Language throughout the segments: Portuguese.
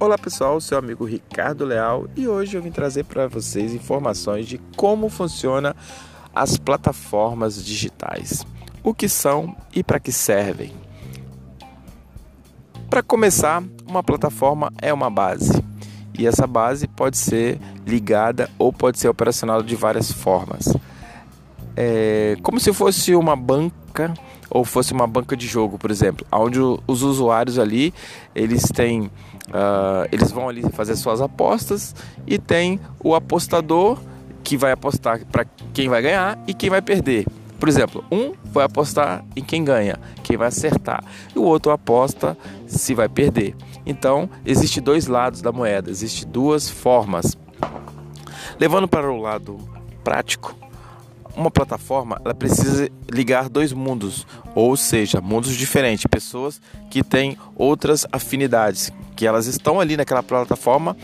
Olá pessoal, seu amigo Ricardo Leal e hoje eu vim trazer para vocês informações de como funciona as plataformas digitais, o que são e para que servem. Para começar, uma plataforma é uma base e essa base pode ser ligada ou pode ser operacional de várias formas. É como se fosse uma banca ou fosse uma banca de jogo, por exemplo, onde os usuários ali eles têm, uh, eles vão ali fazer suas apostas e tem o apostador que vai apostar para quem vai ganhar e quem vai perder. Por exemplo, um vai apostar em quem ganha, quem vai acertar, e o outro aposta se vai perder. Então, existe dois lados da moeda, existe duas formas. Levando para o lado prático, uma plataforma ela precisa ligar dois mundos, ou seja, mundos diferentes, pessoas que têm outras afinidades, que elas estão ali naquela plataforma,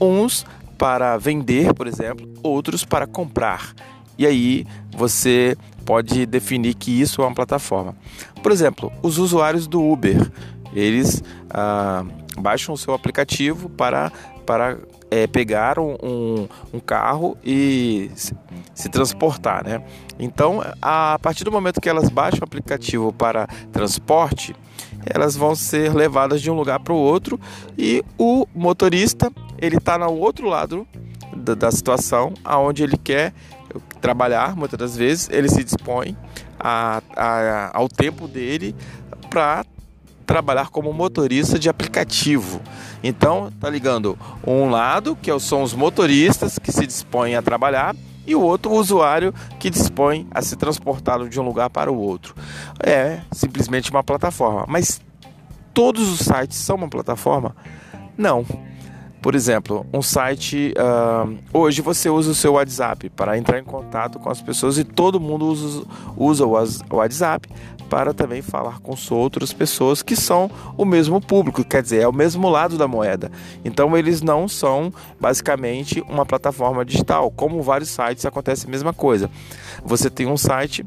uns para vender, por exemplo, outros para comprar. E aí você pode definir que isso é uma plataforma. Por exemplo, os usuários do Uber, eles ah, baixam o seu aplicativo para, para é, pegar um, um, carro e se, se, transportar, né? Então, a partir do momento que elas baixam o aplicativo para transporte, elas vão ser levadas de um lugar para o outro e o motorista ele está no outro lado da, da situação, aonde ele quer trabalhar, muitas das vezes ele se dispõe a, a, ao tempo dele para trabalhar como motorista de aplicativo. Então, tá ligando um lado, que são os motoristas que se dispõem a trabalhar, e o outro, o usuário que dispõe a se transportar de um lugar para o outro. É simplesmente uma plataforma. Mas todos os sites são uma plataforma? Não. Por exemplo, um site. Uh, hoje você usa o seu WhatsApp para entrar em contato com as pessoas e todo mundo usa, usa o WhatsApp para também falar com outras pessoas que são o mesmo público, quer dizer, é o mesmo lado da moeda. Então eles não são basicamente uma plataforma digital, como vários sites acontece a mesma coisa. Você tem um site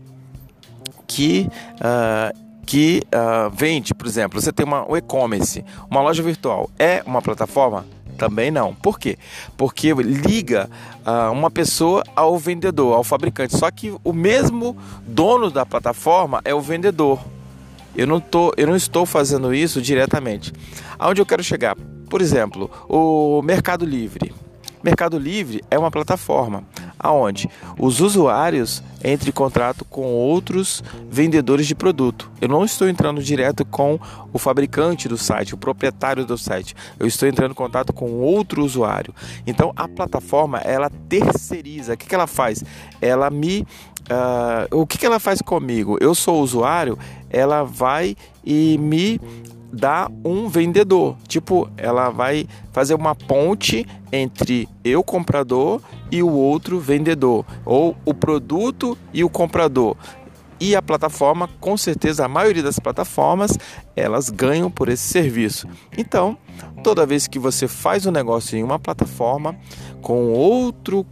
que uh, que uh, vende, por exemplo, você tem uma, um e-commerce, uma loja virtual, é uma plataforma? Também não. Por quê? Porque liga uh, uma pessoa ao vendedor, ao fabricante. Só que o mesmo dono da plataforma é o vendedor. Eu não, tô, eu não estou fazendo isso diretamente. Aonde eu quero chegar? Por exemplo, o Mercado Livre. Mercado Livre é uma plataforma aonde os usuários entram em contrato com outros vendedores de produto. Eu não estou entrando direto com o fabricante do site, o proprietário do site. Eu estou entrando em contato com outro usuário. Então a plataforma ela terceiriza. O que, que ela faz? Ela me uh, o que, que ela faz comigo? Eu sou usuário, ela vai e me dá um vendedor. Tipo, ela vai fazer uma ponte entre eu, comprador, e o outro vendedor, ou o produto e o comprador. E a plataforma, com certeza, a maioria das plataformas, elas ganham por esse serviço. Então, toda vez que você faz um negócio em uma plataforma com outro,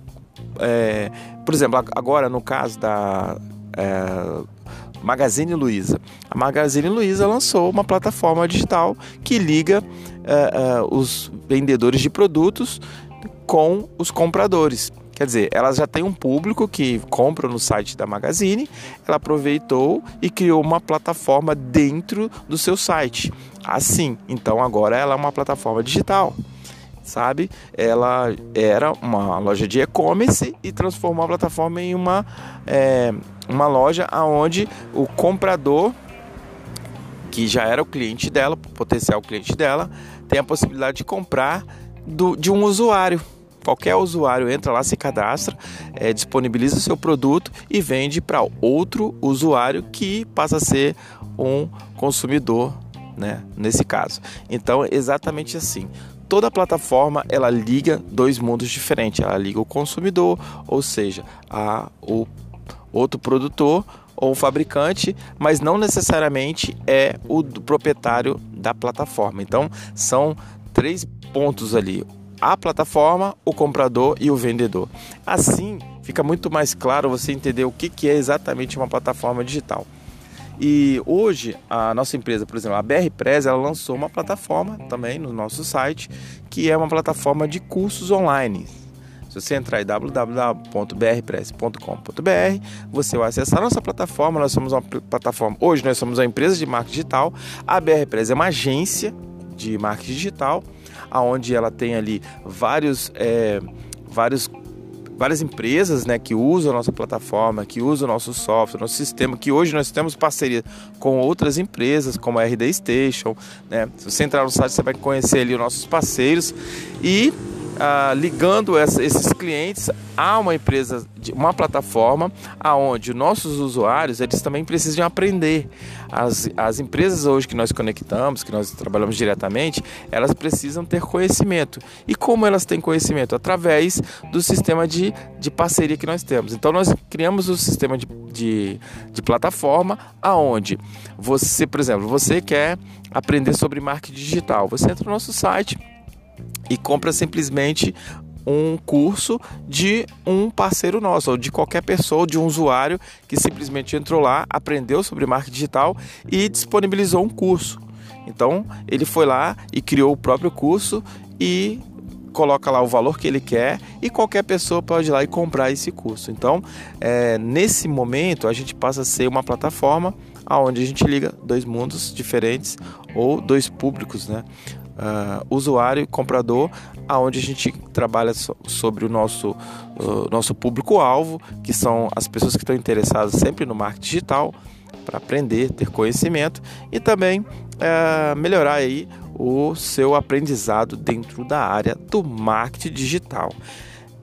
é, por exemplo, agora no caso da é, Magazine Luiza. A Magazine Luiza lançou uma plataforma digital que liga uh, uh, os vendedores de produtos com os compradores. Quer dizer, ela já tem um público que compra no site da Magazine, ela aproveitou e criou uma plataforma dentro do seu site. Assim, então agora ela é uma plataforma digital sabe? Ela era uma loja de e-commerce e transformou a plataforma em uma, é, uma loja onde o comprador, que já era o cliente dela, potencial cliente dela, tem a possibilidade de comprar do, de um usuário. Qualquer usuário entra lá, se cadastra, é, disponibiliza o seu produto e vende para outro usuário que passa a ser um consumidor, né? Nesse caso. Então, exatamente assim toda plataforma ela liga dois mundos diferentes. Ela liga o consumidor, ou seja, a, o outro produtor ou fabricante, mas não necessariamente é o proprietário da plataforma. Então, são três pontos ali: a plataforma, o comprador e o vendedor. Assim, fica muito mais claro você entender o que é exatamente uma plataforma digital. E hoje a nossa empresa, por exemplo, a BR Press, ela lançou uma plataforma também no nosso site, que é uma plataforma de cursos online. Se você entrar em www.brpress.com.br, você vai acessar a nossa plataforma. Nós somos uma plataforma. Hoje nós somos uma empresa de marketing digital. A BR Press é uma agência de marketing digital, aonde ela tem ali vários, é, vários várias empresas né, que usam a nossa plataforma, que usam o nosso software, nosso sistema, que hoje nós temos parceria com outras empresas, como a RD Station. Né? Se você entrar no site, você vai conhecer ali os nossos parceiros e ah, ligando essa, esses clientes a uma empresa, uma plataforma, aonde nossos usuários eles também precisam aprender. As, as empresas hoje que nós conectamos, que nós trabalhamos diretamente, elas precisam ter conhecimento. E como elas têm conhecimento? Através do sistema de, de parceria que nós temos. Então nós criamos o um sistema de, de, de plataforma aonde você, por exemplo, você quer aprender sobre marketing digital. Você entra no nosso site e compra simplesmente um curso de um parceiro nosso, ou de qualquer pessoa, de um usuário que simplesmente entrou lá, aprendeu sobre marketing digital e disponibilizou um curso. Então, ele foi lá e criou o próprio curso e coloca lá o valor que ele quer e qualquer pessoa pode ir lá e comprar esse curso. Então, é, nesse momento, a gente passa a ser uma plataforma onde a gente liga dois mundos diferentes ou dois públicos, né? Uh, usuário e comprador, aonde a gente trabalha so, sobre o nosso, uh, nosso público-alvo, que são as pessoas que estão interessadas sempre no marketing digital, para aprender, ter conhecimento e também uh, melhorar aí o seu aprendizado dentro da área do marketing digital.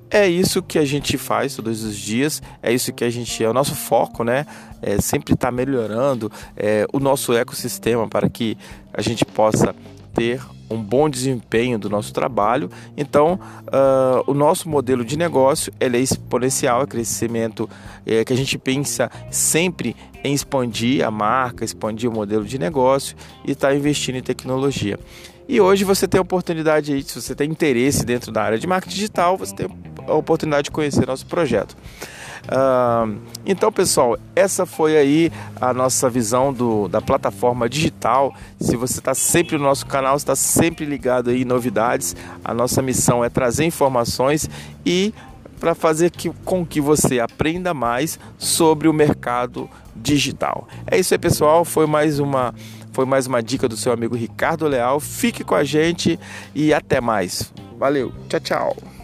É isso que a gente faz todos os dias, é isso que a gente é o nosso foco, né? É sempre estar tá melhorando é, o nosso ecossistema para que a gente possa ter um bom desempenho do nosso trabalho. Então, uh, o nosso modelo de negócio ele é exponencial, é crescimento é, que a gente pensa sempre em expandir a marca, expandir o modelo de negócio e estar tá investindo em tecnologia. E hoje você tem a oportunidade aí, se você tem interesse dentro da área de marketing digital, você tem a oportunidade de conhecer nosso projeto. Então, pessoal, essa foi aí a nossa visão do, da plataforma digital. Se você está sempre no nosso canal, está sempre ligado aí em novidades. A nossa missão é trazer informações e para fazer que, com que você aprenda mais sobre o mercado digital. É isso aí, pessoal. Foi mais uma foi mais uma dica do seu amigo Ricardo Leal. Fique com a gente e até mais. Valeu. Tchau, tchau.